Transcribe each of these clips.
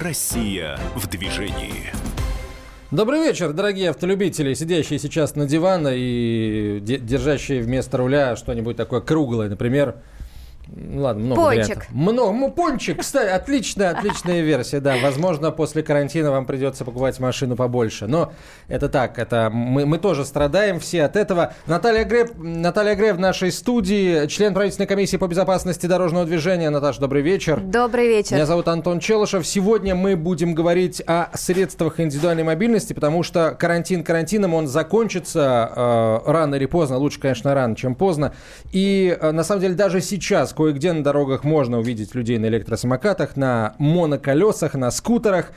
Россия в движении. Добрый вечер, дорогие автолюбители, сидящие сейчас на диване и держащие вместо руля что-нибудь такое круглое, например, ну, ладно, много пончик. вариантов. Много. Ну, пончик, кстати, отличная, отличная версия, да. Возможно, после карантина вам придется покупать машину побольше. Но это так, это мы, мы тоже страдаем все от этого. Наталья Греб, Наталья Греб в нашей студии, член правительственной комиссии по безопасности дорожного движения. Наташа, добрый вечер. Добрый вечер. Меня зовут Антон Челышев. Сегодня мы будем говорить о средствах индивидуальной мобильности, потому что карантин карантином, он закончится э, рано или поздно. Лучше, конечно, рано, чем поздно. И э, на самом деле даже сейчас Кое-где на дорогах можно увидеть людей на электросамокатах, на моноколесах, на скутерах.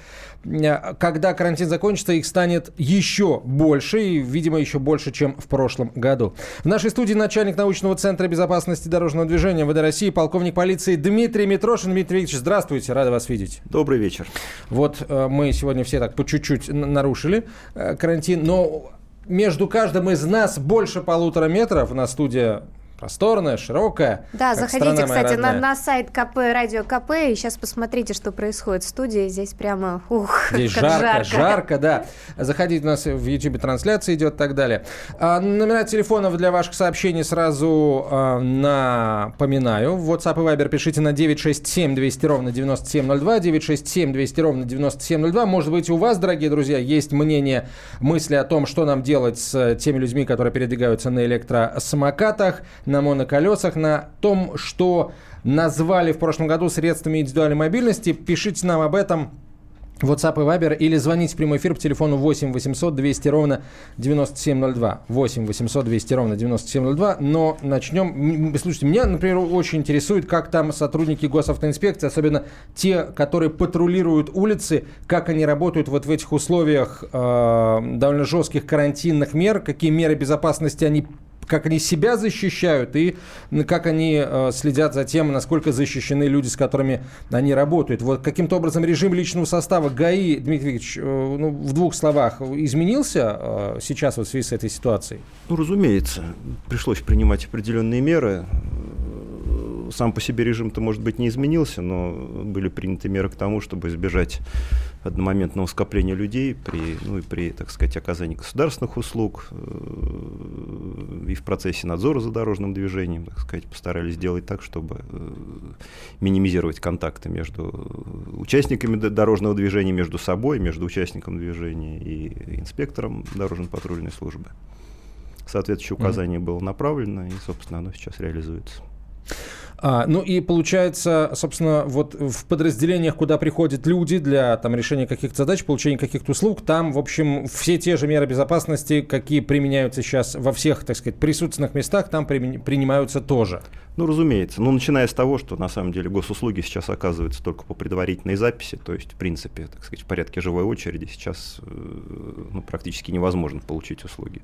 Э, когда карантин закончится, их станет еще больше, и, видимо, еще больше, чем в прошлом году. В нашей студии начальник научного центра безопасности дорожного движения ВД России, полковник полиции Дмитрий Митрошин. Дмитрий Викторович, здравствуйте, рада вас видеть. Добрый вечер. Вот э, мы сегодня все так по чуть-чуть нарушили э, карантин, но между каждым из нас больше полутора метров. На студия просторная, широкая. Да, заходите, кстати, на, на сайт КП, радио КП, и сейчас посмотрите, что происходит в студии. Здесь прямо, ух, Здесь жарко, жарко, жарко, да. Заходите, у нас в YouTube трансляция идет и так далее. А, номера телефонов для ваших сообщений сразу а, напоминаю. В WhatsApp и Viber пишите на 967 200 ровно 9702, 967 200 ровно 9702. Может быть, у вас, дорогие друзья, есть мнение, мысли о том, что нам делать с теми людьми, которые передвигаются на электросамокатах, на моноколесах, на том, что назвали в прошлом году средствами индивидуальной мобильности. Пишите нам об этом WhatsApp и Viber или звоните в прямой эфир по телефону 8 800 200 ровно 9702. 8 800 200 ровно 9702. Но начнем. Слушайте, меня, например, очень интересует, как там сотрудники госавтоинспекции, особенно те, которые патрулируют улицы, как они работают вот в этих условиях э, довольно жестких карантинных мер, какие меры безопасности они как они себя защищают и как они э, следят за тем, насколько защищены люди, с которыми они работают. Вот каким-то образом режим личного состава ГАИ, Дмитрий Викторович, э, ну, в двух словах, изменился э, сейчас вот в связи с этой ситуацией? Ну, разумеется. Пришлось принимать определенные меры сам по себе режим-то, может быть, не изменился, но были приняты меры к тому, чтобы избежать одномоментного скопления людей при, ну, и при, так сказать, оказании государственных услуг и в процессе надзора за дорожным движением, так сказать, постарались сделать так, чтобы э, минимизировать контакты между участниками дорожного движения, между собой, между участником движения и инспектором дорожно-патрульной службы. Соответствующее указание mm-hmm. было направлено, и, собственно, оно сейчас реализуется. А, ну и получается, собственно, вот в подразделениях, куда приходят люди для там, решения каких-то задач, получения каких-то услуг, там, в общем, все те же меры безопасности, какие применяются сейчас во всех, так сказать, присутственных местах, там принимаются тоже. Ну, разумеется. Ну, начиная с того, что на самом деле госуслуги сейчас оказываются только по предварительной записи, то есть, в принципе, так сказать, в порядке живой очереди сейчас э, ну, практически невозможно получить услуги.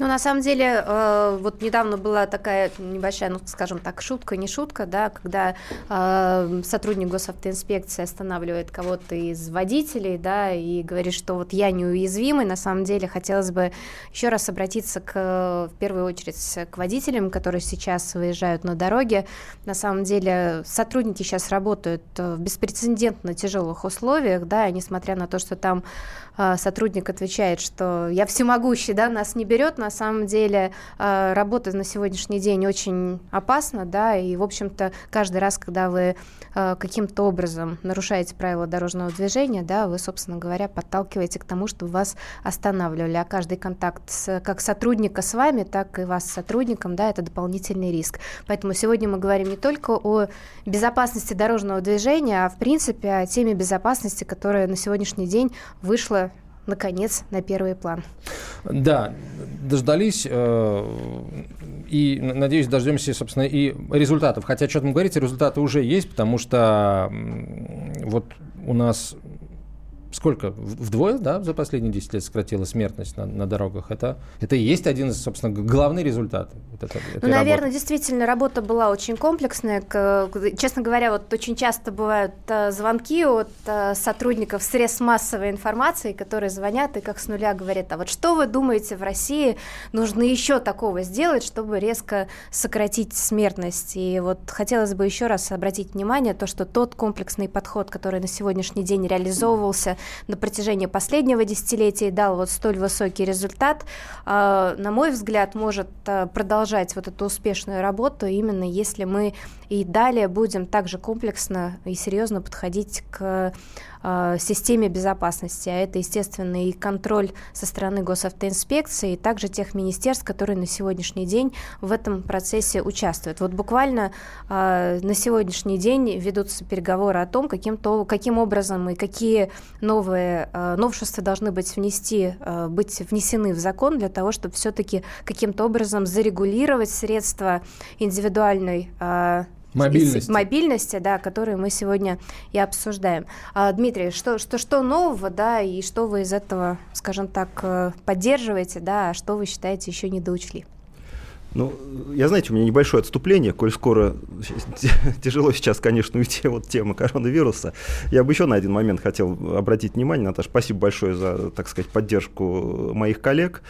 Ну, на самом деле, э, вот недавно была такая небольшая, ну, скажем так, шутка, не шутка, да, когда э, сотрудник госавтоинспекции останавливает кого-то из водителей, да, и говорит, что вот я неуязвимый, на самом деле хотелось бы еще раз обратиться к, в первую очередь к водителям, которые сейчас выезжают на дороге. На самом деле, сотрудники сейчас работают в беспрецедентно тяжелых условиях, да, и несмотря на то, что там э, сотрудник отвечает, что я всемогущий, да, нас не берет, на самом деле э, работа на сегодняшний день очень опасна, да, и, в общем-то, каждый раз, когда вы э, каким-то образом нарушаете правила дорожного движения, да, вы, собственно говоря, подталкиваете к тому, чтобы вас останавливали, а каждый контакт с, как сотрудника с вами, так и вас с сотрудником, да, это дополнительный риск. Поэтому сегодня мы говорим не только о безопасности дорожного движения, а, в принципе, о теме безопасности, которая на сегодняшний день вышла наконец, на первый план. Да, дождались э, и, надеюсь, дождемся, собственно, и результатов. Хотя, что там говорите, результаты уже есть, потому что вот у нас сколько? Вдвое, да, за последние 10 лет сократила смертность на, на дорогах. Это, это и есть один из, собственно, главный результат. Вот это, ну, наверное, работы. действительно, работа была очень комплексная. Честно говоря, вот очень часто бывают э, звонки от э, сотрудников средств массовой информации, которые звонят и как с нуля говорят, а вот что вы думаете в России нужно еще такого сделать, чтобы резко сократить смертность? И вот хотелось бы еще раз обратить внимание, то, что тот комплексный подход, который на сегодняшний день реализовывался на протяжении последнего десятилетия и дал вот столь высокий результат, а, на мой взгляд, может а, продолжать вот эту успешную работу именно если мы и далее будем также комплексно и серьезно подходить к э, системе безопасности, а это, естественно, и контроль со стороны госавтоинспекции, и также тех министерств, которые на сегодняшний день в этом процессе участвуют. Вот буквально э, на сегодняшний день ведутся переговоры о том, каким, то, каким образом и какие новые э, новшества должны быть внести, э, быть внесены в закон для того, чтобы все-таки каким-то образом зарегулировать средства индивидуальной э, Мобильности. Мобильности, да, которые мы сегодня и обсуждаем. А, Дмитрий, что, что, что нового, да, и что вы из этого, скажем так, поддерживаете, да, а что вы считаете еще не доучли? Ну, я, знаете, у меня небольшое отступление, коль скоро тяжело сейчас, конечно, уйти от темы коронавируса. Я бы еще на один момент хотел обратить внимание, Наташа, спасибо большое за, так сказать, поддержку моих коллег.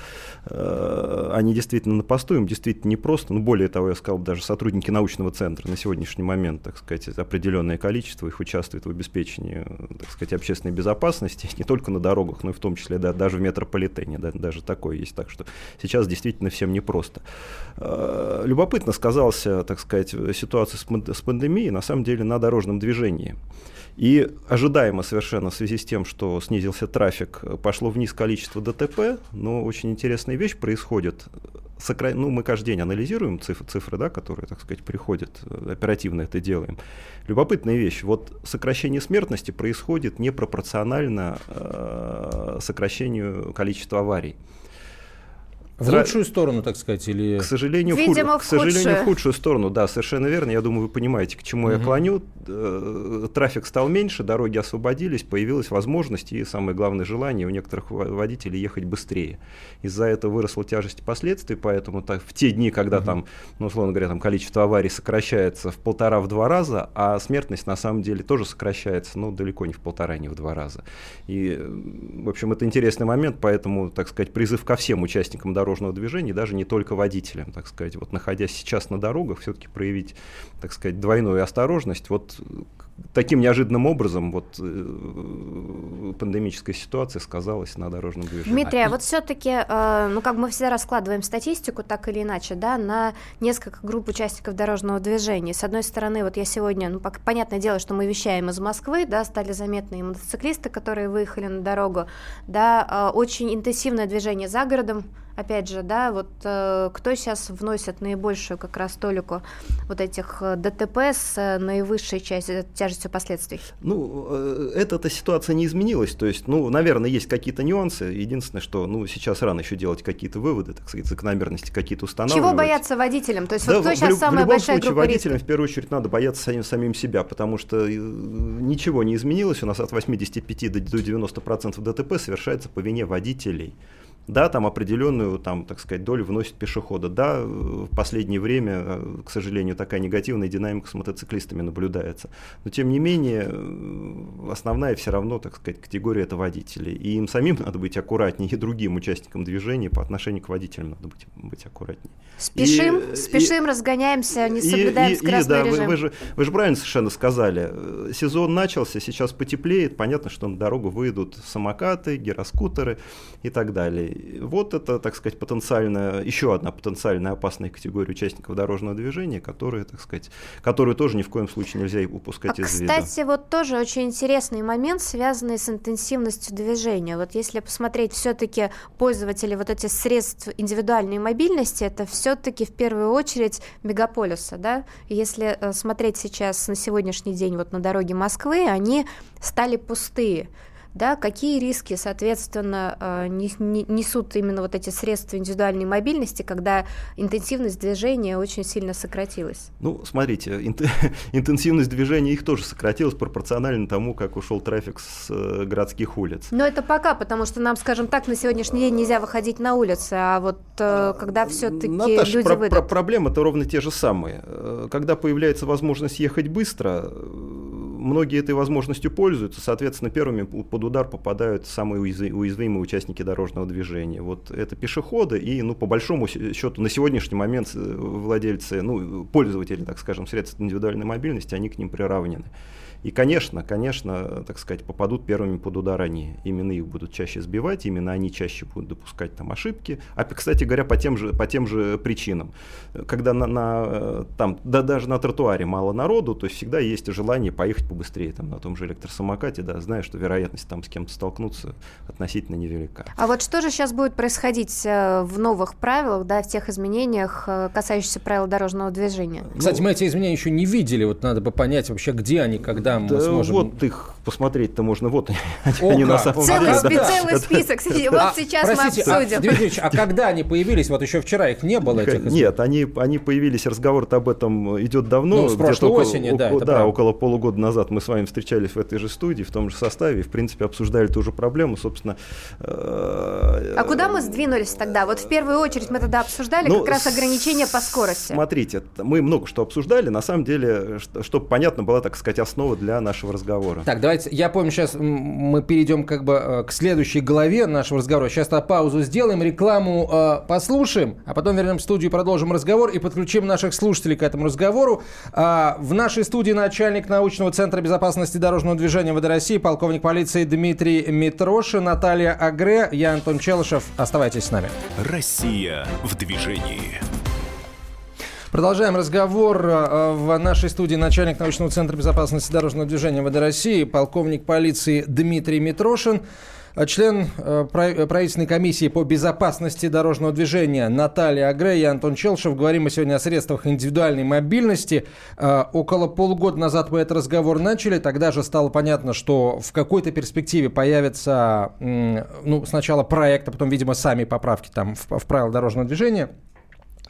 Э, они действительно на посту, им действительно непросто. Ну, более того, я сказал, даже сотрудники научного центра на сегодняшний момент, так сказать, определенное количество их участвует в обеспечении, так сказать, общественной безопасности, не только на дорогах, но и в том числе да, даже в метрополитене, да, даже такое есть. Так что сейчас действительно всем непросто. Э, любопытно сказался, так сказать, ситуация с пандемией, на самом деле, на дорожном движении. И ожидаемо совершенно в связи с тем, что снизился трафик, пошло вниз количество ДТП, но очень интересная вещь происходит. Сокра... Ну, мы каждый день анализируем цифры, цифры, да, которые, так сказать, приходят, оперативно это делаем. Любопытная вещь. Вот сокращение смертности происходит непропорционально э, сокращению количества аварий. В лучшую сторону, так сказать, или... К сожалению, Видимо, худ... в, к сожалению в худшую сторону, да, совершенно верно. Я думаю, вы понимаете, к чему угу. я клоню. Э, трафик стал меньше, дороги освободились, появилась возможность и, самое главное, желание у некоторых водителей ехать быстрее. Из-за этого выросла тяжесть последствий, поэтому так, в те дни, когда угу. там, ну, условно говоря, там количество аварий сокращается в полтора-два раза, а смертность на самом деле тоже сокращается, ну, далеко не в полтора, не в два раза. И, в общем, это интересный момент, поэтому, так сказать, призыв ко всем участникам дороги дорожного движения, даже не только водителям, так сказать. Вот находясь сейчас на дорогах, все-таки проявить, так сказать, двойную осторожность. Вот таким неожиданным образом вот э, пандемическая ситуация сказалась на дорожном движении. Дмитрий, а вот все-таки, э, ну как мы всегда раскладываем статистику так или иначе, да, на несколько групп участников дорожного движения. С одной стороны, вот я сегодня, ну понятное дело, что мы вещаем из Москвы, да, стали заметны и мотоциклисты, которые выехали на дорогу, да, э, очень интенсивное движение за городом, опять же, да, вот э, кто сейчас вносит наибольшую как раз толику вот этих э, ДТП с э, наивысшей частью, тяжестью последствий? Ну, эта ситуация не изменилась, то есть, ну, наверное, есть какие-то нюансы, единственное, что, ну, сейчас рано еще делать какие-то выводы, так сказать, закономерности какие-то устанавливать. Чего бояться водителям? То есть, да, вот кто в, сейчас в, самая в любом большая случае, водителям риска? в первую очередь надо бояться самим, самим себя, потому что ничего не изменилось, у нас от 85 до 90% ДТП совершается по вине водителей. Да, там определенную, там, так сказать, долю вносит пешехода. Да, в последнее время, э, к сожалению, такая негативная динамика с мотоциклистами наблюдается. Но, тем не менее, э, основная все равно, так сказать, категория это водители. И им самим надо быть аккуратнее, и другим участникам движения по отношению к водителям надо быть, быть аккуратнее. Спешим, и, спешим, и, разгоняемся, не соблюдаем и, скоростной и, да, режим. Вы, вы, же, вы же правильно совершенно сказали. Сезон начался, сейчас потеплеет. Понятно, что на дорогу выйдут самокаты, гироскутеры и так далее. Вот это, так сказать, потенциальная, еще одна потенциальная опасная категория участников дорожного движения, которые, так сказать, которую тоже ни в коем случае нельзя упускать а, из виду. Кстати, вот тоже очень интересный момент, связанный с интенсивностью движения. Вот если посмотреть все-таки пользователи вот этих средств индивидуальной мобильности, это все-таки в первую очередь мегаполиса, да? Если э, смотреть сейчас на сегодняшний день вот на дороге Москвы, они стали пустые. Да, какие риски, соответственно, э, несут именно вот эти средства индивидуальной мобильности, когда интенсивность движения очень сильно сократилась? Ну, смотрите, интенсивность движения их тоже сократилась пропорционально тому, как ушел трафик с э, городских улиц. Но это пока, потому что нам, скажем так, на сегодняшний день нельзя выходить на улицы, а вот э, когда все-таки люди про- выйдут... проблемы-то ровно те же самые. Когда появляется возможность ехать быстро, многие этой возможностью пользуются, соответственно, первыми под удар попадают самые уязвимые участники дорожного движения. Вот это пешеходы и, ну, по большому счету, на сегодняшний момент э, владельцы, ну, пользователи, так скажем, средств индивидуальной мобильности, они к ним приравнены. И, конечно, конечно, так сказать, попадут первыми под удар они. Именно их будут чаще сбивать, именно они чаще будут допускать там ошибки. А, кстати говоря, по тем же, по тем же причинам. Когда на, на, там, да, даже на тротуаре мало народу, то есть всегда есть желание поехать побыстрее там, на том же электросамокате, да, зная, что вероятность там с кем-то столкнуться относительно невелика. А вот что же сейчас будет происходить э, в новых правилах, да, в тех изменениях, э, касающихся правил дорожного движения? Кстати, мы эти изменения еще не видели, вот надо бы понять вообще, где они, когда да мы сможем... Вот их посмотреть-то можно, вот О, они на самом целый, деле. Да. Целый список, вот а, сейчас простите, мы обсудим. А, Дмитрий а когда они появились? Вот еще вчера их не было этих Нет, они, они появились, разговор об этом идет давно. Ну, с прошлой осени, около, да. Около, да, около полугода назад мы с вами встречались в этой же студии, в том же составе, и, в принципе, обсуждали ту же проблему, собственно. Э, а куда мы сдвинулись тогда? Вот в первую очередь мы тогда обсуждали ну, как раз ограничения по скорости. Смотрите, мы много что обсуждали, на самом деле, чтобы понятно была, так сказать, основа для нашего разговора. Так, давайте, я помню, сейчас мы перейдем как бы э, к следующей главе нашего разговора. Сейчас паузу сделаем, рекламу э, послушаем, а потом вернем в студию, продолжим разговор и подключим наших слушателей к этому разговору. А, в нашей студии начальник научного центра безопасности дорожного движения ВД России, полковник полиции Дмитрий Митрошин, Наталья Агре, я Антон Челышев. Оставайтесь с нами. Россия в движении. Продолжаем разговор. Э, в нашей студии начальник научного центра безопасности дорожного движения ВД России, полковник полиции Дмитрий Митрошин. Э, член э, правительственной комиссии по безопасности дорожного движения Наталья Агре и Антон Челшев. Говорим мы сегодня о средствах индивидуальной мобильности. Около полугода назад мы этот разговор начали. Тогда же стало понятно, что в какой-то перспективе появится ну, сначала проект, а потом, видимо, сами поправки там в, в правила дорожного движения.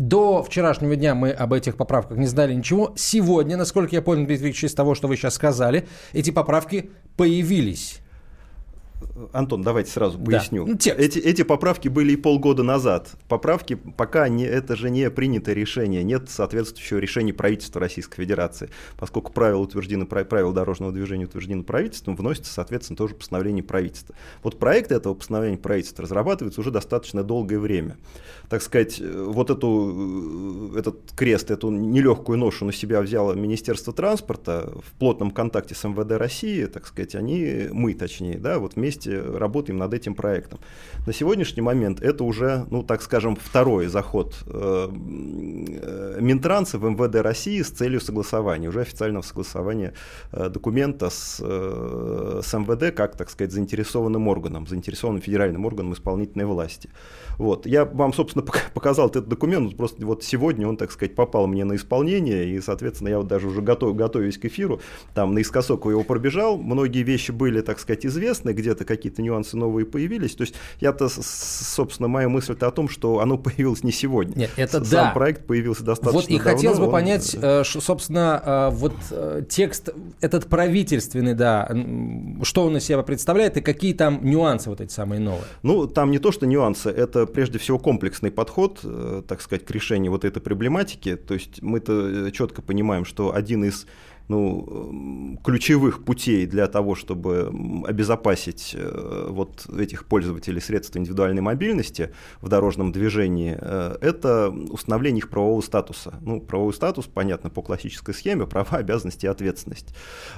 До вчерашнего дня мы об этих поправках не знали ничего. Сегодня, насколько я понял, Дмитрий из того, что вы сейчас сказали, эти поправки появились. Антон, давайте сразу поясню. Да. Ну, эти, эти поправки были и полгода назад. Поправки пока не, это же не принятое решение, нет соответствующего решения правительства Российской Федерации. Поскольку правила утверждены, правила дорожного движения утверждены правительством, вносится, соответственно, тоже постановление правительства. Вот проект этого постановления правительства разрабатывается уже достаточно долгое время. Так сказать, вот эту, этот крест, эту нелегкую ношу на себя взяло Министерство транспорта в плотном контакте с МВД России, так сказать, они, мы точнее, да, вот вместе работаем над этим проектом. На сегодняшний момент это уже, ну так скажем, второй заход э, э Минтранса в МВД России с целью согласования, уже официального согласования э, документа с, с МВД как, так сказать, заинтересованным органом, заинтересованным федеральным органом исполнительной власти. Вот. Я вам, собственно, показал этот документ, просто вот сегодня он, так сказать, попал мне на исполнение, и, соответственно, я вот даже уже готов, готовясь к эфиру, там наискосок его пробежал, многие вещи были, так сказать, известны, где-то какие-то нюансы новые появились, то есть я-то, собственно, моя мысль-то о том, что оно появилось не сегодня. Нет, это Сам да. проект появился достаточно Вот и давно, хотелось бы он... понять, э, собственно, э, вот э, текст этот правительственный, да, что он из себя представляет и какие там нюансы вот эти самые новые? Ну, там не то, что нюансы, это прежде всего комплексный подход, э, так сказать, к решению вот этой проблематики. То есть мы-то э, четко понимаем, что один из ну, ключевых путей для того, чтобы обезопасить э, вот этих пользователей средств индивидуальной мобильности в дорожном движении, э, это установление их правового статуса. Ну, правовой статус, понятно, по классической схеме, права, обязанности и ответственность.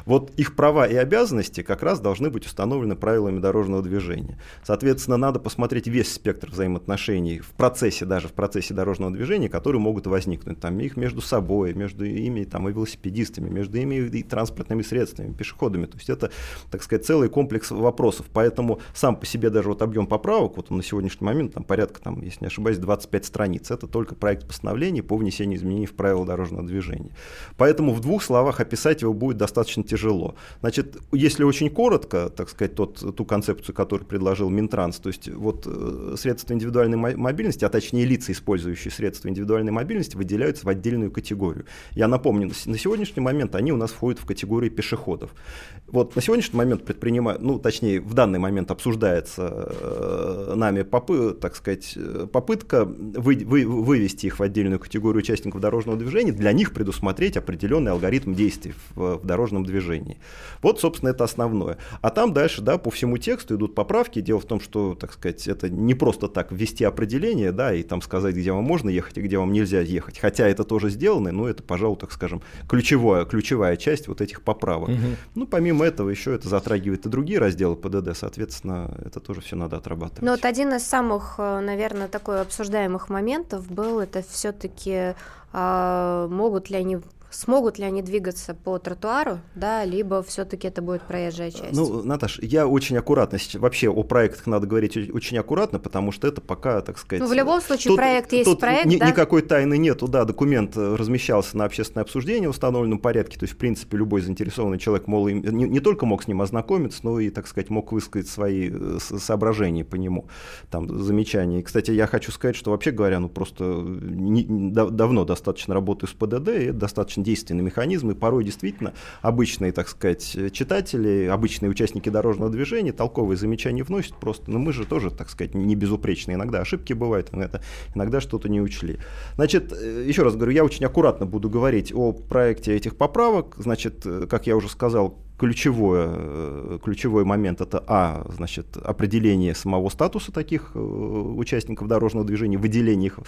Вот их права и обязанности как раз должны быть установлены правилами дорожного движения. Соответственно, надо посмотреть весь спектр взаимоотношений в процессе, даже в процессе дорожного движения, которые могут возникнуть. Там их между собой, между ими там, и велосипедистами, между водителями и транспортными средствами, пешеходами. То есть это, так сказать, целый комплекс вопросов. Поэтому сам по себе даже вот объем поправок, вот он на сегодняшний момент там порядка, там, если не ошибаюсь, 25 страниц. Это только проект постановления по внесению изменений в правила дорожного движения. Поэтому в двух словах описать его будет достаточно тяжело. Значит, если очень коротко, так сказать, тот, ту концепцию, которую предложил Минтранс, то есть вот э, средства индивидуальной мобильности, а точнее лица, использующие средства индивидуальной мобильности, выделяются в отдельную категорию. Я напомню, на сегодняшний момент они у нас входят в категорию пешеходов. Вот на сегодняшний момент предпринимают, ну, точнее, в данный момент обсуждается э, нами, попы, так сказать, попытка вы, вы, вывести их в отдельную категорию участников дорожного движения, для них предусмотреть определенный алгоритм действий в, в дорожном движении. Вот, собственно, это основное. А там дальше, да, по всему тексту идут поправки. Дело в том, что, так сказать, это не просто так ввести определение, да, и там сказать, где вам можно ехать и где вам нельзя ехать. Хотя это тоже сделано, но это, пожалуй, так скажем, ключевая, ключевая часть вот этих поправок. Угу. Ну, помимо этого, еще это затрагивает и другие разделы ПДД, соответственно, это тоже все надо отрабатывать. Ну, вот один из самых, э, наверное, такой обсуждаемых моментов был, это все-таки а, могут ли они смогут ли они двигаться по тротуару, да, либо все-таки это будет проезжая часть? Ну, Наташ, я очень аккуратно, вообще о проектах надо говорить очень аккуратно, потому что это пока, так сказать... Ну, в любом случае, тут, проект есть тут проект, ни, да? Никакой тайны нету, да, документ размещался на общественное обсуждение в установленном порядке, то есть, в принципе, любой заинтересованный человек мол, не, не только мог с ним ознакомиться, но и, так сказать, мог высказать свои э, соображения по нему, там, замечания. И, кстати, я хочу сказать, что, вообще говоря, ну, просто не, давно достаточно работаю с ПДД, и это достаточно достаточно действенный механизм, и порой действительно обычные, так сказать, читатели, обычные участники дорожного движения толковые замечания вносят просто, но мы же тоже, так сказать, не безупречные, иногда ошибки бывают, иногда, иногда что-то не учли. Значит, э, еще раз говорю, я очень аккуратно буду говорить о проекте этих поправок, значит, э, как я уже сказал, ключевое, э, ключевой момент это а, значит, определение самого статуса таких э, участников дорожного движения, выделение их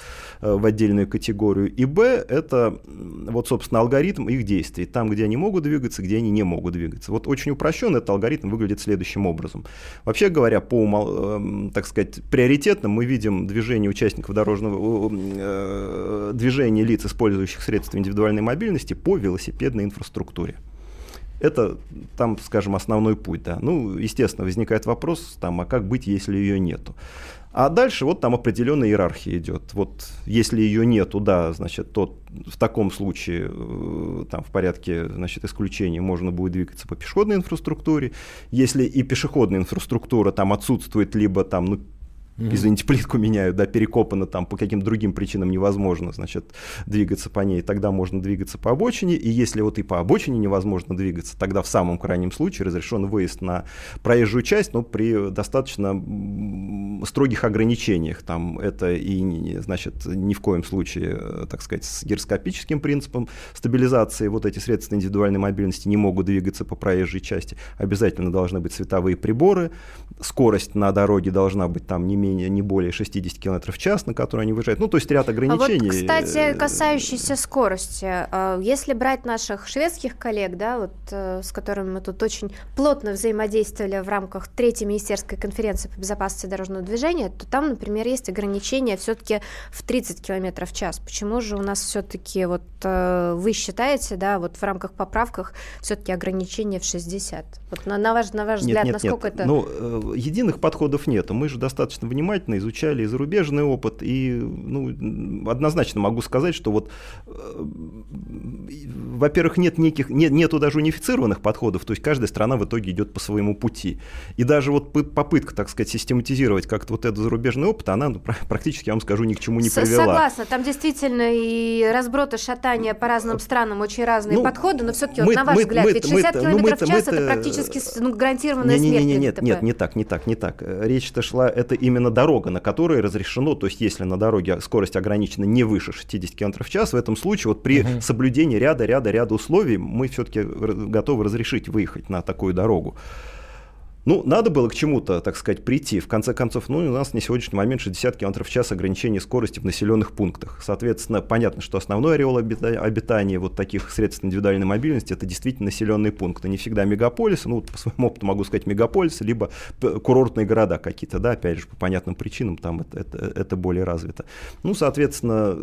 э, в отдельную категорию, и б, это вот, собственно, алгоритм их действий, там, где они могут двигаться, где они не могут двигаться. Вот очень упрощенно этот алгоритм выглядит следующим образом. Вообще говоря, по, так сказать, приоритетно мы видим движение участников дорожного движения лиц, использующих средства индивидуальной мобильности по велосипедной инфраструктуре. Это там, скажем, основной путь, да. Ну, естественно, возникает вопрос, там, а как быть, если ее нету? А дальше вот там определенная иерархия идет. Вот если ее нету, да, значит, то в таком случае э, там в порядке значит, исключения можно будет двигаться по пешеходной инфраструктуре. Если и пешеходная инфраструктура там отсутствует, либо там ну, Mm-hmm. Извините, плитку меняют, да, перекопано там по каким-то другим причинам невозможно, значит, двигаться по ней, тогда можно двигаться по обочине, и если вот и по обочине невозможно двигаться, тогда в самом крайнем случае разрешен выезд на проезжую часть, но при достаточно строгих ограничениях, там это и, значит, ни в коем случае, э, так сказать, с гироскопическим принципом стабилизации. Вот эти средства индивидуальной мобильности не могут двигаться по проезжей части, обязательно должны быть световые приборы, скорость на дороге должна быть там не менее, не более 60 км в час, на который они выезжают. Ну, то есть ряд ограничений. А вот, кстати, касающиеся скорости. А, если брать наших шведских коллег, да, вот, э, с которыми мы тут очень плотно взаимодействовали в рамках третьей министерской конференции по безопасности дорожного движения, то там, например, есть ограничения все-таки в 30 км в час. Почему же у нас все-таки, вот э, вы считаете, да, вот в рамках поправках все-таки ограничения в 60? Вот на, на, ваш, на ваш взгляд, нет, насколько нет. это... Ну, э, единых подходов нет. Мы же достаточно внимательно изучали и зарубежный опыт, и ну, однозначно могу сказать, что вот, э, во-первых, нет неких, нет, нету даже унифицированных подходов, то есть каждая страна в итоге идет по своему пути. И даже вот попытка, так сказать, систематизировать как-то вот этот зарубежный опыт, она ну, практически, я вам скажу, ни к чему не привела. Согласна, там действительно и разброты, шатания по разным странам, очень разные ну, подходы, но все-таки вот на ваш мы, взгляд, мы, ведь 60 мы, км ну, в час это практически ну, гарантированная не, смерть. Не, не, нет, нет, не так, не так, не так. Речь-то шла, это именно дорога, на которой разрешено, то есть если на дороге скорость ограничена не выше 60 км в час, в этом случае вот при угу. соблюдении ряда-ряда-ряда условий мы все-таки готовы разрешить выехать на такую дорогу. Ну, надо было к чему-то, так сказать, прийти. В конце концов, ну, у нас на сегодняшний момент 60 км в час ограничение скорости в населенных пунктах. Соответственно, понятно, что основной ореол обитания вот таких средств индивидуальной мобильности – это действительно населенные пункты. Не всегда мегаполисы, ну, по своему опыту могу сказать мегаполисы, либо курортные города какие-то, да, опять же, по понятным причинам там это, это, это более развито. Ну, соответственно,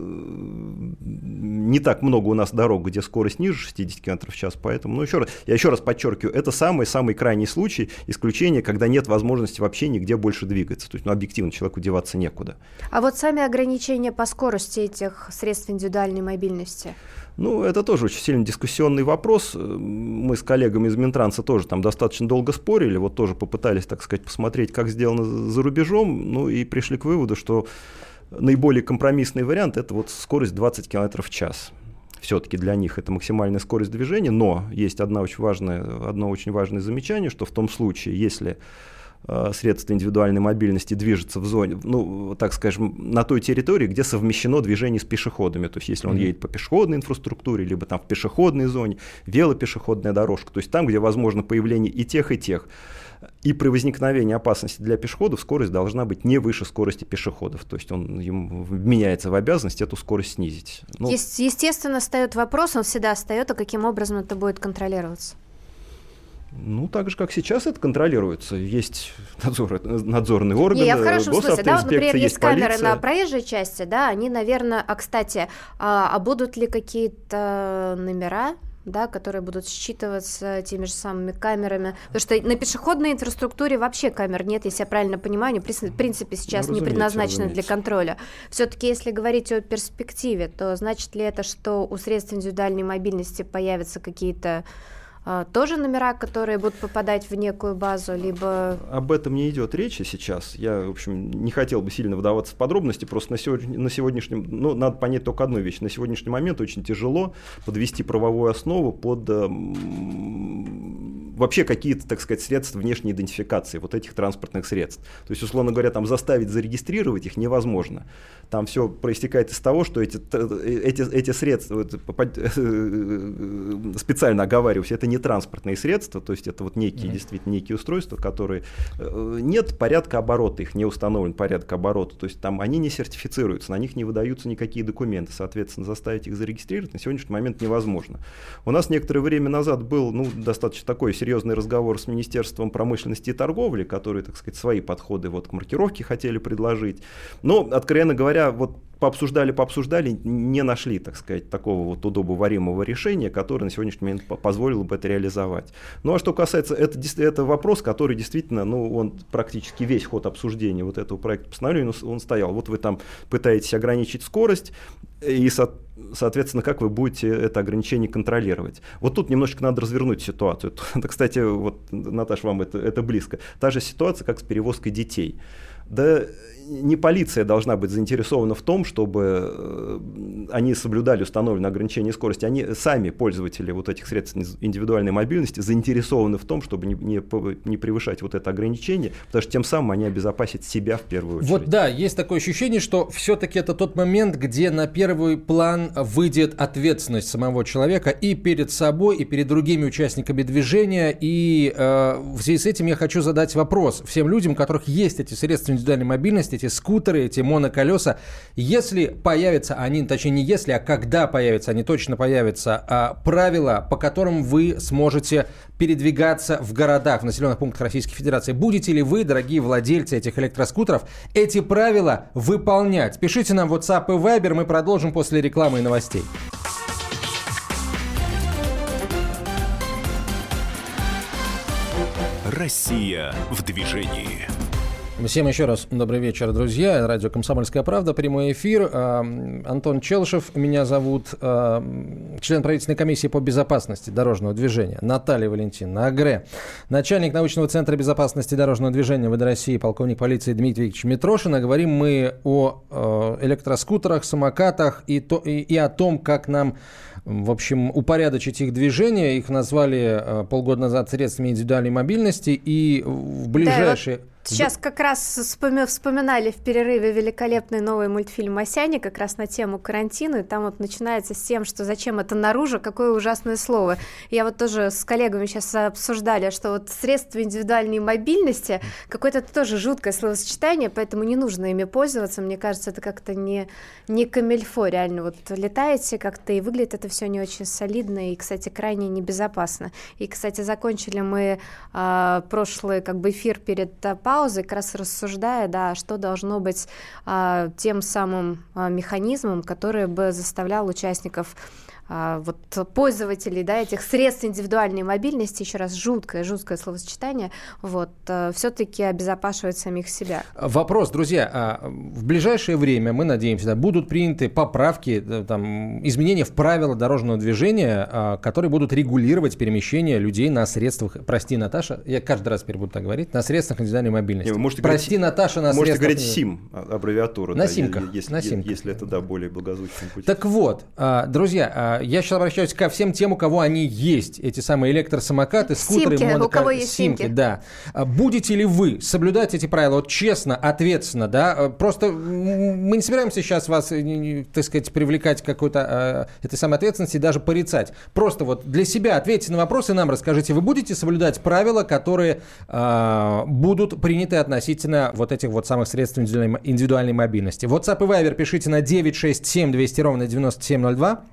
не так много у нас дорог, где скорость ниже 60 км в час, поэтому, ну, еще раз, я еще раз подчеркиваю, это самый-самый крайний случай, исключение исключение, когда нет возможности вообще нигде больше двигаться. То есть, ну, объективно человеку деваться некуда. А вот сами ограничения по скорости этих средств индивидуальной мобильности? Ну, это тоже очень сильно дискуссионный вопрос. Мы с коллегами из Минтранса тоже там достаточно долго спорили, вот тоже попытались, так сказать, посмотреть, как сделано за рубежом, ну и пришли к выводу, что наиболее компромиссный вариант – это вот скорость 20 км в час все-таки для них это максимальная скорость движения, но есть одна очень важная, одно очень важное замечание, что в том случае, если э, средства индивидуальной мобильности движется в зоне, ну, так скажем, на той территории, где совмещено движение с пешеходами. То есть, если он mm-hmm. едет по пешеходной инфраструктуре, либо там в пешеходной зоне, велопешеходная дорожка, то есть там, где возможно появление и тех, и тех и при возникновении опасности для пешеходов скорость должна быть не выше скорости пешеходов. То есть он ему меняется в обязанность эту скорость снизить. Ну, естественно, встает вопрос, он всегда встает, а каким образом это будет контролироваться? Ну, так же, как сейчас это контролируется. Есть надзор, надзорные органы, Не, я в хорошем смысле, да, вот, например, есть, есть камеры полиция. на проезжей части, да, они, наверное, а, кстати, а, а будут ли какие-то номера да, которые будут считываться теми же самыми камерами. Потому что на пешеходной инфраструктуре вообще камер нет, если я правильно понимаю, они в принципе сейчас ну, не предназначены для контроля. Все-таки, если говорить о перспективе, то значит ли это, что у средств индивидуальной мобильности появятся какие-то тоже номера, которые будут попадать в некую базу, либо... Об этом не идет речи сейчас. Я, в общем, не хотел бы сильно вдаваться в подробности, просто на, сегодня, на сегодняшнем... Ну, надо понять только одну вещь. На сегодняшний момент очень тяжело подвести правовую основу под э, вообще какие-то, так сказать, средства внешней идентификации вот этих транспортных средств. То есть, условно говоря, там заставить зарегистрировать их невозможно. Там все проистекает из того, что эти, эти, эти средства, специально оговариваюсь, это не транспортные средства, то есть это вот некие, mm-hmm. действительно, некие устройства, которые... Э, нет порядка оборота, их не установлен порядок оборота, то есть там они не сертифицируются, на них не выдаются никакие документы, соответственно, заставить их зарегистрировать на сегодняшний момент невозможно. У нас некоторое время назад был, ну, достаточно такой серьезный разговор с Министерством промышленности и торговли, которые, так сказать, свои подходы вот к маркировке хотели предложить. Но, откровенно говоря, вот пообсуждали, пообсуждали, не нашли, так сказать, такого вот удобоваримого решения, которое на сегодняшний момент позволило бы это реализовать. Ну а что касается, это, это вопрос, который действительно, ну он практически весь ход обсуждения вот этого проекта постановления, он стоял. Вот вы там пытаетесь ограничить скорость, и, со, соответственно, как вы будете это ограничение контролировать. Вот тут немножечко надо развернуть ситуацию. Это, кстати, вот, Наташа, вам это, это близко. Та же ситуация, как с перевозкой детей. Да не полиция должна быть заинтересована в том, чтобы э, они соблюдали установленные ограничения скорости. Они сами, пользователи вот этих средств индивидуальной мобильности, заинтересованы в том, чтобы не, не, не превышать вот это ограничение, потому что тем самым они обезопасят себя в первую очередь. Вот да, есть такое ощущение, что все-таки это тот момент, где на первый план выйдет ответственность самого человека и перед собой, и перед другими участниками движения. И э, в связи с этим я хочу задать вопрос всем людям, у которых есть эти средства индивидуальной мобильности, эти скутеры, эти моноколеса, если появятся они, точнее не если, а когда появятся, они точно появятся, а, правила, по которым вы сможете передвигаться в городах, в населенных пунктах Российской Федерации. Будете ли вы, дорогие владельцы этих электроскутеров, эти правила выполнять? Пишите нам в WhatsApp и Viber, мы продолжим после рекламы и новостей. Россия в движении. Всем еще раз добрый вечер, друзья. Радио «Комсомольская правда», прямой эфир. А, Антон Челшев меня зовут, а, член правительственной комиссии по безопасности дорожного движения. Наталья Валентиновна Агре, начальник научного центра безопасности дорожного движения ВД России, полковник полиции Дмитрий Викторович Митрошин. А говорим мы о а, электроскутерах, самокатах и, то, и, и о том, как нам в общем, упорядочить их движение. Их назвали полгода назад средствами индивидуальной мобильности. И в ближайшие... Да, Сейчас как раз вспоминали в перерыве великолепный новый мультфильм «Масяня» как раз на тему карантина, и там вот начинается с тем, что зачем это наружу, какое ужасное слово. Я вот тоже с коллегами сейчас обсуждали, что вот средства индивидуальной мобильности, какое-то тоже жуткое словосочетание, поэтому не нужно ими пользоваться, мне кажется, это как-то не, не камельфо, реально, вот летаете как-то, и выглядит это все не очень солидно, и, кстати, крайне небезопасно. И, кстати, закончили мы э, прошлый как бы эфир перед паузы, как раз рассуждая, да, что должно быть а, тем самым а, механизмом, который бы заставлял участников вот пользователей, да, этих средств индивидуальной мобильности, еще раз жуткое, жуткое словосочетание, вот, э, все-таки обезопашивать самих себя. Вопрос, друзья, а в ближайшее время, мы надеемся, да, будут приняты поправки, э, там, изменения в правила дорожного движения, а, которые будут регулировать перемещение людей на средствах, прости, Наташа, я каждый раз теперь буду так говорить, на средствах индивидуальной мобильности. Не, вы можете прости, говорить, Наташа, на можете средствах... говорить СИМ, а, аббревиатура. На да, симках. Если, на симках. если это, да, более благозвучный путь. Так вот, друзья, я сейчас обращаюсь ко всем тем, у кого они есть, эти самые электросамокаты, скутеры, симки, монокар... у кого есть симки. симки. Да. А будете ли вы соблюдать эти правила вот честно, ответственно, да? А просто мы не собираемся сейчас вас, э, так сказать, привлекать к какой-то э, этой самой ответственности и даже порицать. Просто вот для себя ответьте на вопросы нам расскажите, вы будете соблюдать правила, которые э, будут приняты относительно вот этих вот самых средств индивидуальной, индивидуальной мобильности. WhatsApp и Viber пишите на 967 200 ровно 9702.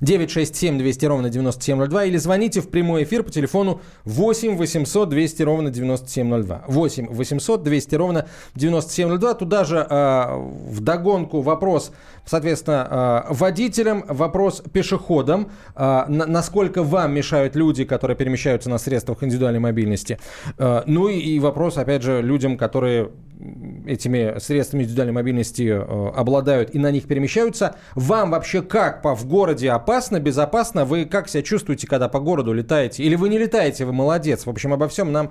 967 200 ровно 9702 или звоните в прямой эфир по телефону 8 800 200 ровно 9702. 8 800 200 ровно 9702. Туда же э, в догонку вопрос, соответственно, э, водителям, вопрос пешеходам. Э, на, насколько вам мешают люди, которые перемещаются на средствах индивидуальной мобильности. Э, ну и, и вопрос, опять же, людям, которые этими средствами индивидуальной мобильности э, обладают и на них перемещаются. Вам вообще как по, в городе опасно, безопасно? Вы как себя чувствуете, когда по городу летаете? Или вы не летаете, вы молодец? В общем, обо всем нам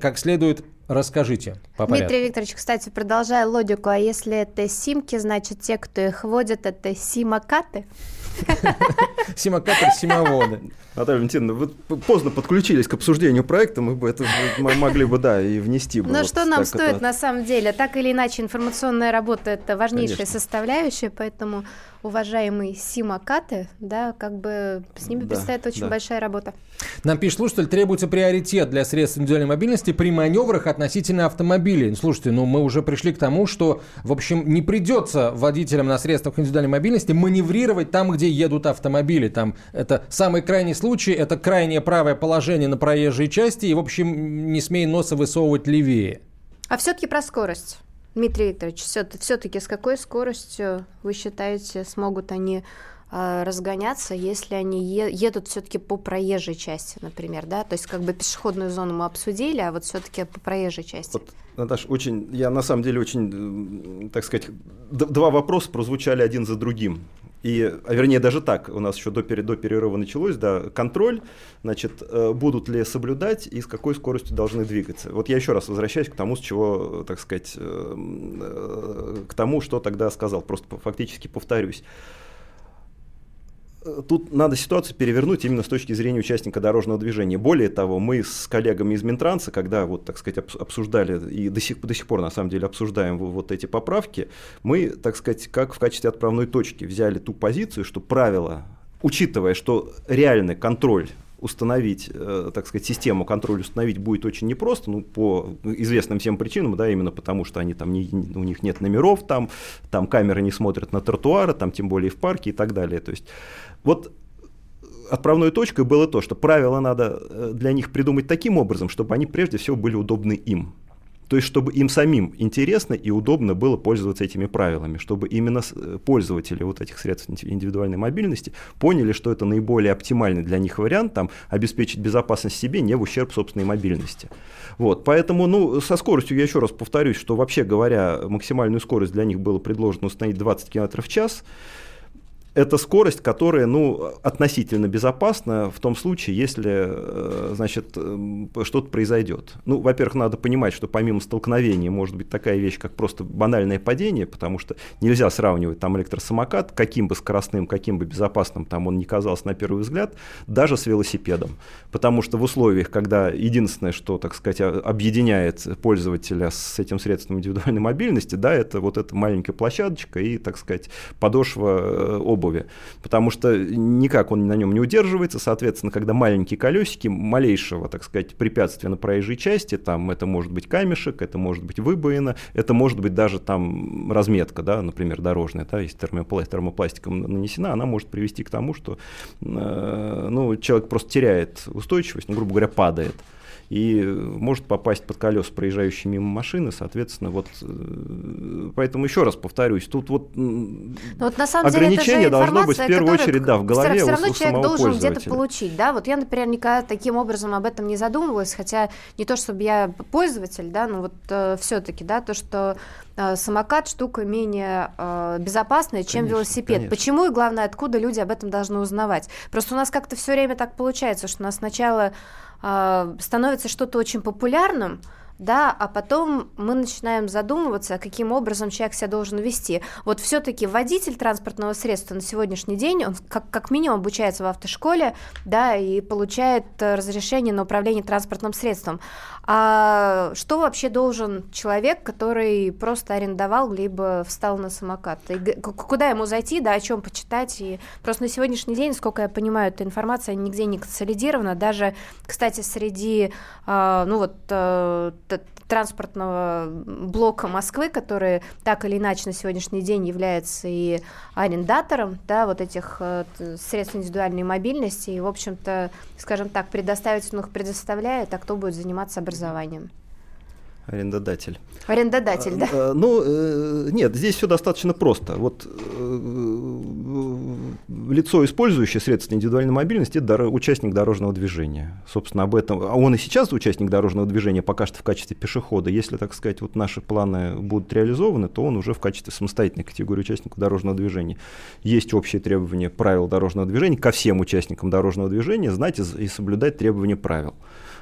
как следует расскажите по порядку. Викторович, кстати, продолжая логику, а если это симки, значит, те, кто их водят, это симакаты? Симакатор, симоводы. Наталья Валентиновна, вы поздно подключились к обсуждению проекта, мы бы это мы могли бы, да, и внести. Ну вот что нам стоит это... на самом деле? Так или иначе, информационная работа – это важнейшая Конечно. составляющая, поэтому уважаемые симакаты, да, как бы с ними да, предстоит очень да. большая работа. Нам пишет слушатель, требуется приоритет для средств индивидуальной мобильности при маневрах относительно автомобилей. Слушайте, ну мы уже пришли к тому, что, в общем, не придется водителям на средствах индивидуальной мобильности маневрировать там, где едут автомобили. Там это самый крайний случай, это крайнее правое положение на проезжей части, и, в общем, не смей носа высовывать левее. А все-таки про скорость. Дмитрий Викторович, все-таки с какой скоростью вы считаете, смогут они э, разгоняться, если они едут все-таки по проезжей части, например, да? То есть как бы пешеходную зону мы обсудили, а вот все-таки по проезжей части. Вот, Наташа, очень, я на самом деле очень, так сказать, два вопроса прозвучали один за другим. И, а вернее, даже так, у нас еще до, до перерыва началось, да, контроль, значит, э, будут ли соблюдать и с какой скоростью должны двигаться. Вот я еще раз возвращаюсь к тому, с чего, так сказать, э, э, к тому, что тогда сказал, просто фактически повторюсь тут надо ситуацию перевернуть именно с точки зрения участника дорожного движения. Более того, мы с коллегами из Минтранса, когда вот, так сказать, обсуждали и до сих, до сих пор на самом деле обсуждаем вот эти поправки, мы, так сказать, как в качестве отправной точки взяли ту позицию, что правила, учитывая, что реальный контроль установить, э, так сказать, систему контроля установить будет очень непросто, ну, по известным всем причинам, да, именно потому, что они там не, у них нет номеров, там, там камеры не смотрят на тротуары, там тем более в парке и так далее. То есть вот отправной точкой было то, что правила надо э, для них придумать таким образом, чтобы они прежде всего были удобны им. То есть, чтобы им самим интересно и удобно было пользоваться этими правилами, чтобы именно э, пользователи вот этих средств индивидуальной мобильности поняли, что это наиболее оптимальный для них вариант, там, обеспечить безопасность себе не в ущерб собственной мобильности. Вот, поэтому, ну, со скоростью, я еще раз повторюсь, что вообще говоря, максимальную скорость для них было предложено установить 20 км в час, это скорость, которая, ну, относительно безопасна в том случае, если, э, значит, э, что-то произойдет. Ну, во-первых, надо понимать, что помимо столкновения может быть такая вещь, как просто банальное падение, потому что нельзя сравнивать там электросамокат, каким бы скоростным, каким бы безопасным там он ни казался на первый взгляд, даже с велосипедом. Потому что в условиях, когда единственное, что, так сказать, объединяет пользователя с этим средством индивидуальной мобильности, да, это вот эта маленькая площадочка и, так сказать, подошва э, обуви, потому что никак он на нем не удерживается, соответственно, когда маленькие колесики малейшего, так сказать, препятствия на проезжей части, там это может быть камешек, это может быть выбоина, это может быть даже там разметка, да, например, дорожная, да, если термопластиком нанесена, она может привести к тому, что э, ну, человек просто теряет устойчивость, ну, грубо говоря, падает и может попасть под колеса проезжающей мимо машины, соответственно, вот э, поэтому еще раз повторюсь, тут вот, ну, вот на самом ограничение деле, должно быть в первую очередь да, в голове все, все равно у, человек должен где-то получить, да, вот я, например, никогда таким образом об этом не задумывалась, хотя не то, чтобы я пользователь, да, но вот э, все-таки, да, то, что э, самокат штука менее э, безопасная, чем конечно, велосипед. Конечно. Почему и главное, откуда люди об этом должны узнавать? Просто у нас как-то все время так получается, что у нас сначала э, становится что-то очень популярным, да, а потом мы начинаем задумываться, каким образом человек себя должен вести. Вот все-таки водитель транспортного средства на сегодняшний день, он как, как минимум обучается в автошколе, да, и получает э, разрешение на управление транспортным средством. А что вообще должен человек, который просто арендовал, либо встал на самокат? И куда ему зайти, да, о чем почитать? И просто на сегодняшний день, сколько я понимаю, эта информация нигде не консолидирована. Даже, кстати, среди, э, ну вот, э, транспортного блока Москвы, который так или иначе на сегодняшний день является и арендатором да, вот этих э, средств индивидуальной мобильности, и, в общем-то, скажем так, предоставить он их предоставляет, а кто будет заниматься образованием. Арендодатель. Арендодатель, да? А, ну, э, нет, здесь все достаточно просто. Вот э, лицо, использующее средства индивидуальной мобильности, это участник дорожного движения. Собственно, об этом. А он и сейчас участник дорожного движения, пока что в качестве пешехода. Если, так сказать, вот наши планы будут реализованы, то он уже в качестве самостоятельной категории участников дорожного движения. Есть общие требования правил дорожного движения ко всем участникам дорожного движения знать и соблюдать требования правил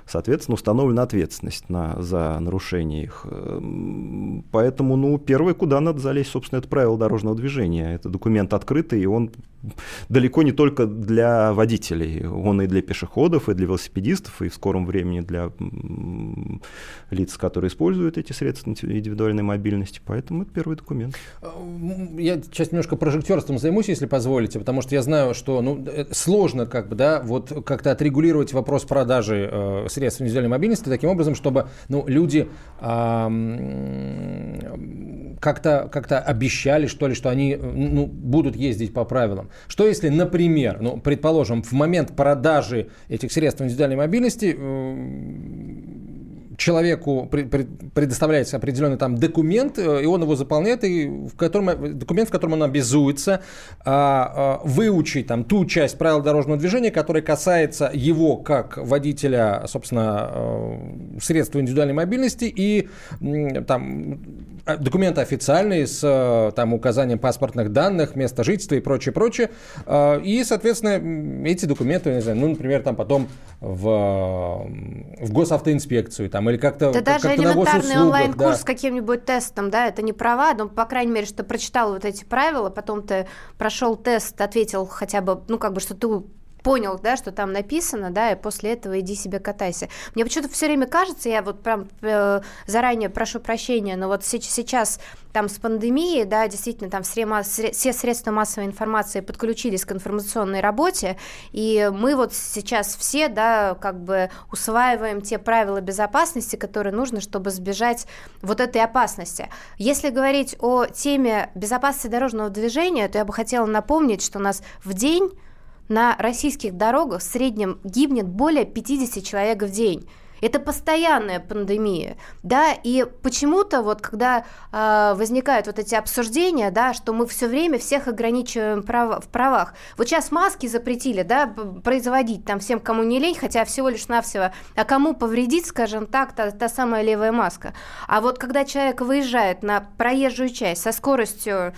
соответственно, установлена ответственность на, за нарушение их. Эм, поэтому, ну, первое, куда надо залезть, собственно, это правило дорожного движения. Это документ открытый, и он далеко не только для водителей, он и для пешеходов, и для велосипедистов, и в скором времени для лиц, которые используют эти средства индивидуальной мобильности. Поэтому это первый документ. Э, я сейчас немножко прожектерством займусь, если позволите, потому что я знаю, что ну, э, сложно как бы, да, вот как-то отрегулировать вопрос продажи э, средств индивидуальной мобильности таким образом, чтобы ну, люди э, как-то как обещали, что ли, что они ну, будут ездить по правилам. Что если, например, ну, предположим, в момент продажи этих средств индивидуальной мобильности человеку предоставляется определенный там документ, э, и он его заполняет, и в котором, э, документ, в котором он обязуется а, а, выучить там ту часть правил дорожного движения, которая касается его как водителя, собственно, э, средства индивидуальной мобильности и там а, документы официальные с там указанием паспортных данных, места жительства и прочее, прочее. И, соответственно, эти документы, не знаю, ну, например, там потом в, в госавтоинспекцию там, или как-то Да как даже элементарный онлайн-курс да. с каким-нибудь тестом, да, это не права, но, по крайней мере, что прочитал вот эти правила, потом ты прошел тест, ответил хотя бы, ну, как бы, что ты понял, да, что там написано, да, и после этого иди себе катайся. Мне почему-то все время кажется, я вот прям э, заранее прошу прощения, но вот сейчас там с пандемией, да, действительно, там все, все средства массовой информации подключились к информационной работе, и мы вот сейчас все, да, как бы усваиваем те правила безопасности, которые нужно, чтобы сбежать вот этой опасности. Если говорить о теме безопасности дорожного движения, то я бы хотела напомнить, что у нас в день на российских дорогах в среднем гибнет более 50 человек в день. Это постоянная пандемия, да, и почему-то вот когда э, возникают вот эти обсуждения, да, что мы все время всех ограничиваем прав, в правах. Вот сейчас маски запретили, да, производить там всем, кому не лень, хотя всего лишь навсего, а кому повредить, скажем так, та, та самая левая маска. А вот когда человек выезжает на проезжую часть со скоростью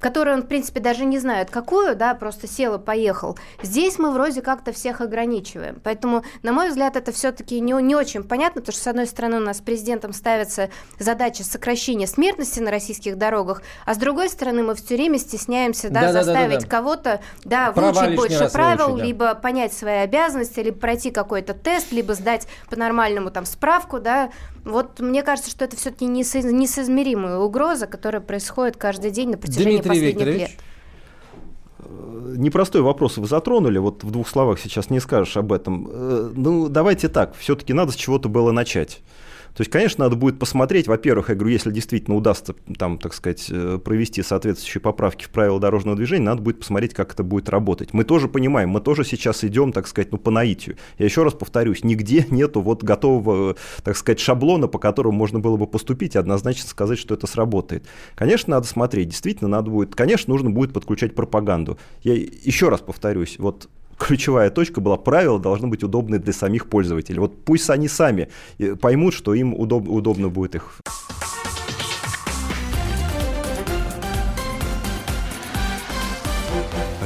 которую он, в принципе, даже не знает, какую, да, просто сел и поехал. Здесь мы вроде как-то всех ограничиваем. Поэтому, на мой взгляд, это все-таки не, не очень понятно, потому что, с одной стороны, у нас президентом ставится задача сокращения смертности на российских дорогах, а с другой стороны, мы все время стесняемся, да, да заставить да, да, да. кого-то, да, выучить больше правил, выучить, да. либо понять свои обязанности, либо пройти какой-то тест, либо сдать по-нормальному там справку, да. Вот мне кажется, что это все-таки несоизмеримая угроза, которая происходит каждый день на протяжении Дмитрий последних Викторович. лет? Э, непростой вопрос вы затронули, вот в двух словах сейчас не скажешь об этом. Э, ну, давайте так, все-таки надо с чего-то было начать. То есть, конечно, надо будет посмотреть, во-первых, я говорю, если действительно удастся там, так сказать, э, провести соответствующие поправки в правила дорожного движения, надо будет посмотреть, как это будет работать. Мы тоже понимаем, мы тоже сейчас идем, так сказать, ну, по наитию. Я еще раз повторюсь, нигде нету вот готового, так сказать, шаблона, по которому можно было бы поступить и однозначно сказать, что это сработает. Конечно, надо смотреть, действительно, надо будет, конечно, нужно будет подключать пропаганду. Я еще раз повторюсь, вот ключевая точка была, правила должны быть удобны для самих пользователей. Вот пусть они сами э, поймут, что им удоб, удобно будет их.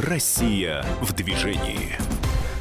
Россия в движении.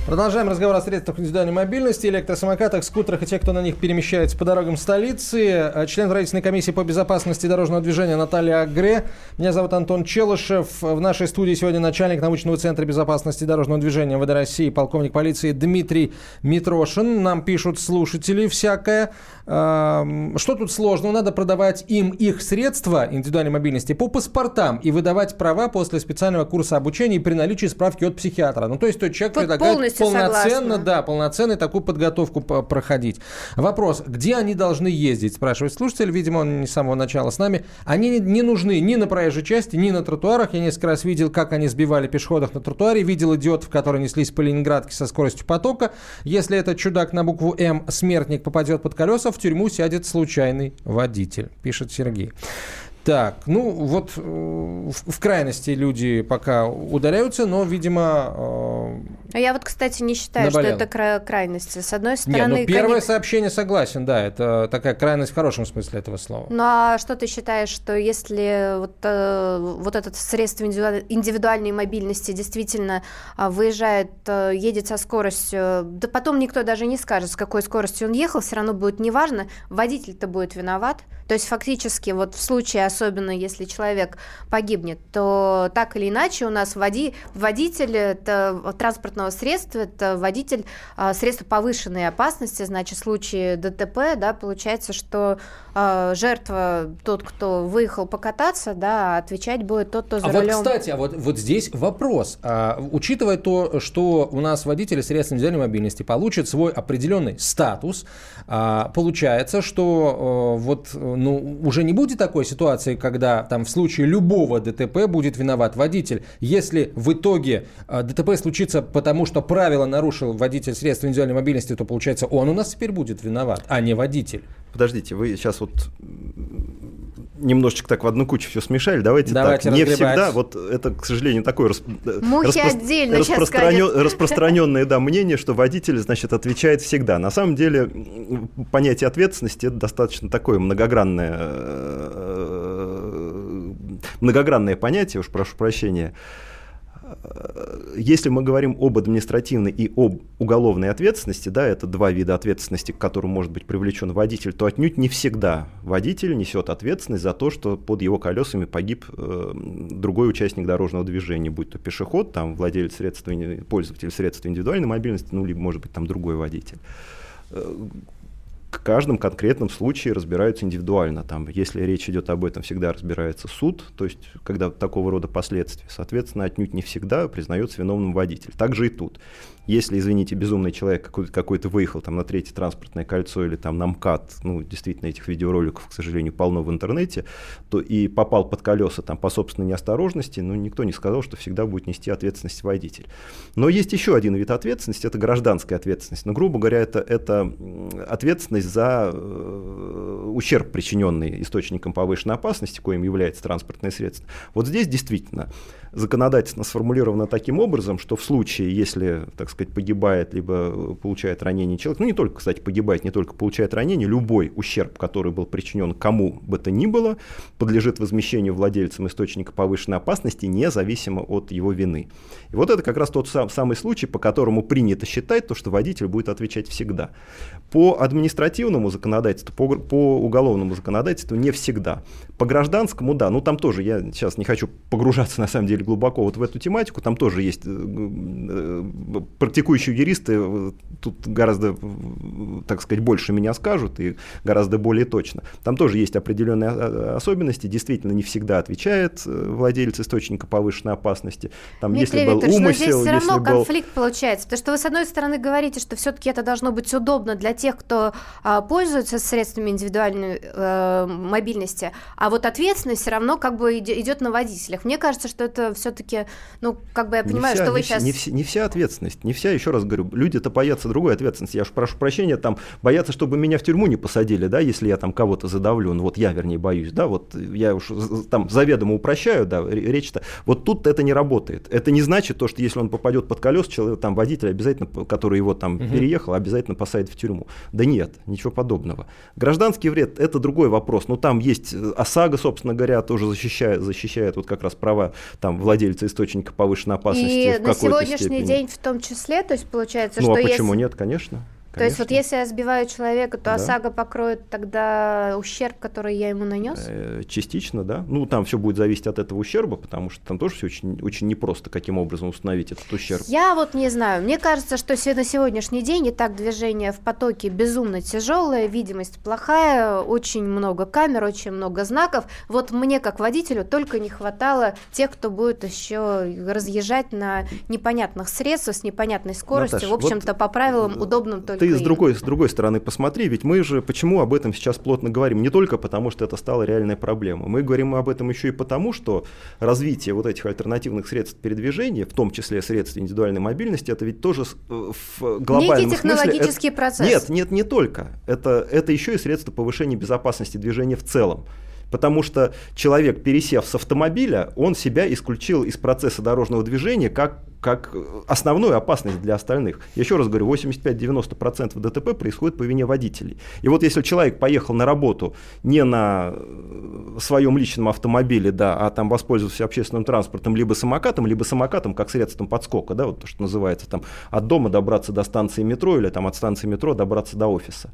Продолжаем разговор о средствах индивидуальной мобильности, электросамокатах, скутерах и тех, кто на них перемещается по дорогам столицы. Э, член правительственной комиссии по безопасности дорожного движения Наталья Агре. Меня зовут Антон Челышев. В нашей студии сегодня начальник научного центра безопасности дорожного движения МВД России, полковник полиции Дмитрий Митрошин. Нам пишут слушатели всякое. Эм, что тут сложного? Надо продавать им их средства индивидуальной мобильности по паспортам и выдавать права после специального курса обучения при наличии справки от психиатра. Ну, то есть тот человек вот предлагает полноценно, согласна. да, полноценной такую подготовку проходить. Вопрос, где они должны ездить, спрашивает слушатель, видимо, он не с самого начала с нами. Они не нужны ни на проезжей части, ни на тротуарах. Я несколько раз видел, как они сбивали пешеходов на тротуаре, видел идиотов, которые неслись по Ленинградке со скоростью потока. Если этот чудак на букву М, смертник, попадет под колеса, в тюрьму сядет случайный водитель, пишет Сергей. Так, ну вот э, в, в крайности люди пока удаляются, но, видимо... Э, а я вот, кстати, не считаю, наболело. что это кра- крайности. С одной стороны... Нет, ну первое конечно... сообщение согласен, да, это такая крайность в хорошем смысле этого слова. Ну а что ты считаешь, что если вот, э, вот этот средство индивидуальной мобильности действительно э, выезжает, э, едет со скоростью, да потом никто даже не скажет, с какой скоростью он ехал, все равно будет неважно, водитель-то будет виноват. То есть фактически вот в случае, особенно если человек погибнет, то так или иначе у нас води, водитель это, транспортного средства, это водитель а, средства повышенной опасности, значит в случае ДТП, да, получается, что а, жертва, тот, кто выехал покататься, да, отвечать будет тот, кто за а рулем. вот, кстати, а вот, вот здесь вопрос. А, учитывая то, что у нас водители средств индивидуальной мобильности получат свой определенный статус, а, получается, что а, вот ну, уже не будет такой ситуации, когда там в случае любого ДТП будет виноват водитель. Если в итоге а, ДТП случится потому, что правило нарушил водитель средств индивидуальной мобильности, то получается он у нас теперь будет виноват, а не водитель. Подождите, вы сейчас вот немножечко так в одну кучу все смешали. Давайте, Давайте так. Не всегда, вот это, к сожалению, такое расп... распро... отдельно распространен... распространенное да, мнение, что водитель, значит, отвечает всегда. На самом деле понятие ответственности это достаточно такое многогранное, э, многогранное понятие, уж прошу прощения если мы говорим об административной и об уголовной ответственности, да, это два вида ответственности, к которым может быть привлечен водитель, то отнюдь не всегда водитель несет ответственность за то, что под его колесами погиб э, другой участник дорожного движения, будь то пешеход, там владелец средства, пользователь средств индивидуальной мобильности, ну, либо, может быть, там другой водитель к каждом конкретном случае разбираются индивидуально. Там, если речь идет об этом, всегда разбирается суд, то есть когда такого рода последствия. Соответственно, отнюдь не всегда признается виновным водитель. Также и тут. Если, извините, безумный человек какой-то, какой-то выехал там на третье транспортное кольцо или там на МКАД, ну, действительно, этих видеороликов, к сожалению, полно в интернете, то и попал под колеса там по собственной неосторожности, ну, никто не сказал, что всегда будет нести ответственность водитель. Но есть еще один вид ответственности, это гражданская ответственность. Но, грубо говоря, это, это ответственность за ущерб, причиненный источником повышенной опасности, коим является транспортное средство. Вот здесь действительно законодательно сформулировано таким образом, что в случае, если, так сказать, погибает либо получает ранение человек, ну не только, кстати, погибает, не только получает ранение, любой ущерб, который был причинен кому бы то ни было, подлежит возмещению владельцам источника повышенной опасности, независимо от его вины. И вот это как раз тот сам, самый случай, по которому принято считать то, что водитель будет отвечать всегда. По административному законодательству, по, по уголовному законодательству не всегда. По гражданскому, да, ну там тоже, я сейчас не хочу погружаться на самом деле глубоко вот в эту тематику, там тоже есть э, э, практикующие юристы, э, тут гораздо, так сказать, больше меня скажут и гораздо более точно. Там тоже есть определенные особенности, действительно не всегда отвечает владелец источника повышенной опасности. Там, Дмитрий если был умысел, но здесь все равно был... конфликт получается, потому что вы, с одной стороны, говорите, что все-таки это должно быть удобно для тех, кто а, пользуется средствами индивидуальной э, мобильности, а вот ответственность все равно как бы идет на водителях. Мне кажется, что это все-таки, ну, как бы я понимаю, вся, что вы не сейчас... Не, вся, не вся ответственность, не вся, еще раз говорю, люди-то боятся другой ответственности. Я уж прошу прощения, там, боятся, чтобы меня в тюрьму не посадили, да, если я там кого-то задавлю, ну, вот я, вернее, боюсь, да, вот я уж там заведомо упрощаю, да, речь-то. Вот тут это не работает. Это не значит то, что если он попадет под колеса, человек, там, водитель обязательно, который его там угу. переехал, обязательно посадит в тюрьму. Да нет, ничего подобного. Гражданский вред – это другой вопрос. Ну, там есть э, ОСАГО, собственно говоря, тоже защищает, защищает вот как раз права там владельца источника повышенной опасности. И на сегодняшний степени. день в том числе, то есть получается, ну, что а почему если... нет, конечно. То есть вот если я сбиваю человека, то да. ОСАГО покроет тогда ущерб, который я ему нанес? Э, частично, да. Ну, там все будет зависеть от этого ущерба, потому что там тоже все очень, очень непросто, каким образом установить этот ущерб. Я вот не знаю. Мне кажется, что на сегодняшний день и так движение в потоке безумно тяжелое, видимость плохая, очень много камер, очень много знаков. Вот мне, как водителю, только не хватало тех, кто будет еще разъезжать на непонятных средствах с непонятной скоростью, Наташа, в общем-то, вот по правилам удобным только ты с другой, с другой стороны посмотри, ведь мы же почему об этом сейчас плотно говорим? Не только потому, что это стала реальная проблема. Мы говорим об этом еще и потому, что развитие вот этих альтернативных средств передвижения, в том числе средств индивидуальной мобильности, это ведь тоже э, в глобальном Некий технологический смысле... процесс. Нет, нет, не только. Это, это еще и средства повышения безопасности движения в целом. Потому что человек, пересев с автомобиля, он себя исключил из процесса дорожного движения как, как основную опасность для остальных. Еще раз говорю, 85-90% ДТП происходит по вине водителей. И вот если человек поехал на работу не на э, своем личном автомобиле, да, а там воспользовался общественным транспортом, либо самокатом, либо самокатом как средством подскока, да, вот то, что называется там от дома добраться до станции метро или там от станции метро добраться до офиса,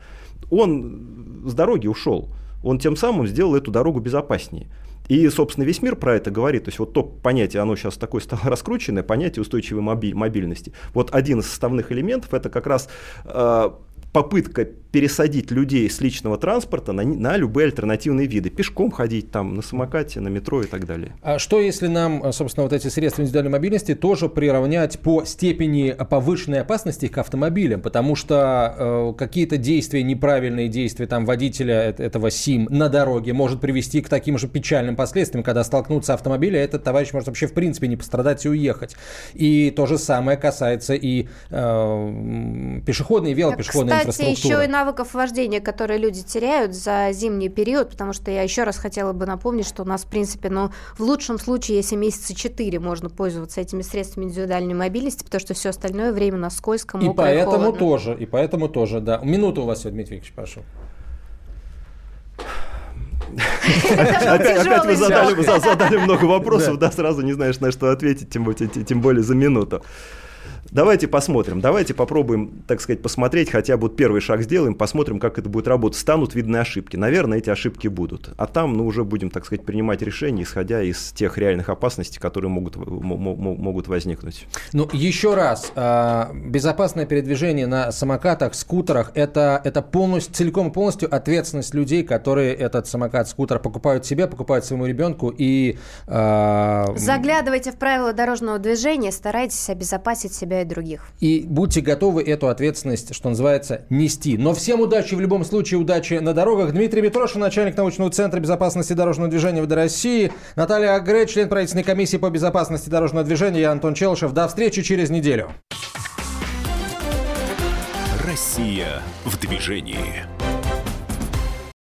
он с дороги ушел он тем самым сделал эту дорогу безопаснее. И, собственно, весь мир про это говорит. То есть вот то понятие, оно сейчас такое стало раскрученное, понятие устойчивой мобильности. Вот один из составных элементов это как раз э, попытка пересадить людей с личного транспорта на, на любые альтернативные виды. Пешком ходить, там, на самокате, на метро и так далее. А что если нам, собственно, вот эти средства индивидуальной мобильности тоже приравнять по степени повышенной опасности к автомобилям? Потому что э, какие-то действия, неправильные действия там, водителя этого СИМ на дороге может привести к таким же печальным последствиям, когда столкнутся автомобили, а этот товарищ может вообще в принципе не пострадать и уехать. И то же самое касается и э, пешеходной и велопешеходной Кстати, инфраструктуры. еще и навыков вождения, которые люди теряют за зимний период, потому что я еще раз хотела бы напомнить, что у нас, в принципе, ну, в лучшем случае, если месяца 4 можно пользоваться этими средствами индивидуальной мобильности, потому что все остальное время на скользком, И поэтому и тоже, и поэтому тоже, да. Минуту у вас, Дмитрий Викторович, прошу. Опять вы задали много вопросов, да, сразу не знаешь, на что ответить, тем более за минуту. Давайте посмотрим, давайте попробуем, так сказать, посмотреть, хотя бы вот первый шаг сделаем, посмотрим, как это будет работать. Станут видны ошибки. Наверное, эти ошибки будут. А там, ну, уже будем, так сказать, принимать решения, исходя из тех реальных опасностей, которые могут, могут возникнуть. Ну, еще раз, а, безопасное передвижение на самокатах, скутерах, это, это полностью, целиком и полностью ответственность людей, которые этот самокат, скутер покупают себе, покупают своему ребенку и... Э... Заглядывайте в правила дорожного движения, старайтесь обезопасить себя и других. И будьте готовы эту ответственность, что называется, нести. Но всем удачи в любом случае, удачи на дорогах. Дмитрий Митрошин, начальник научного центра безопасности дорожного движения ВД России. Наталья Агре, член правительственной комиссии по безопасности дорожного движения. Я Антон Челышев. До встречи через неделю. Россия в движении.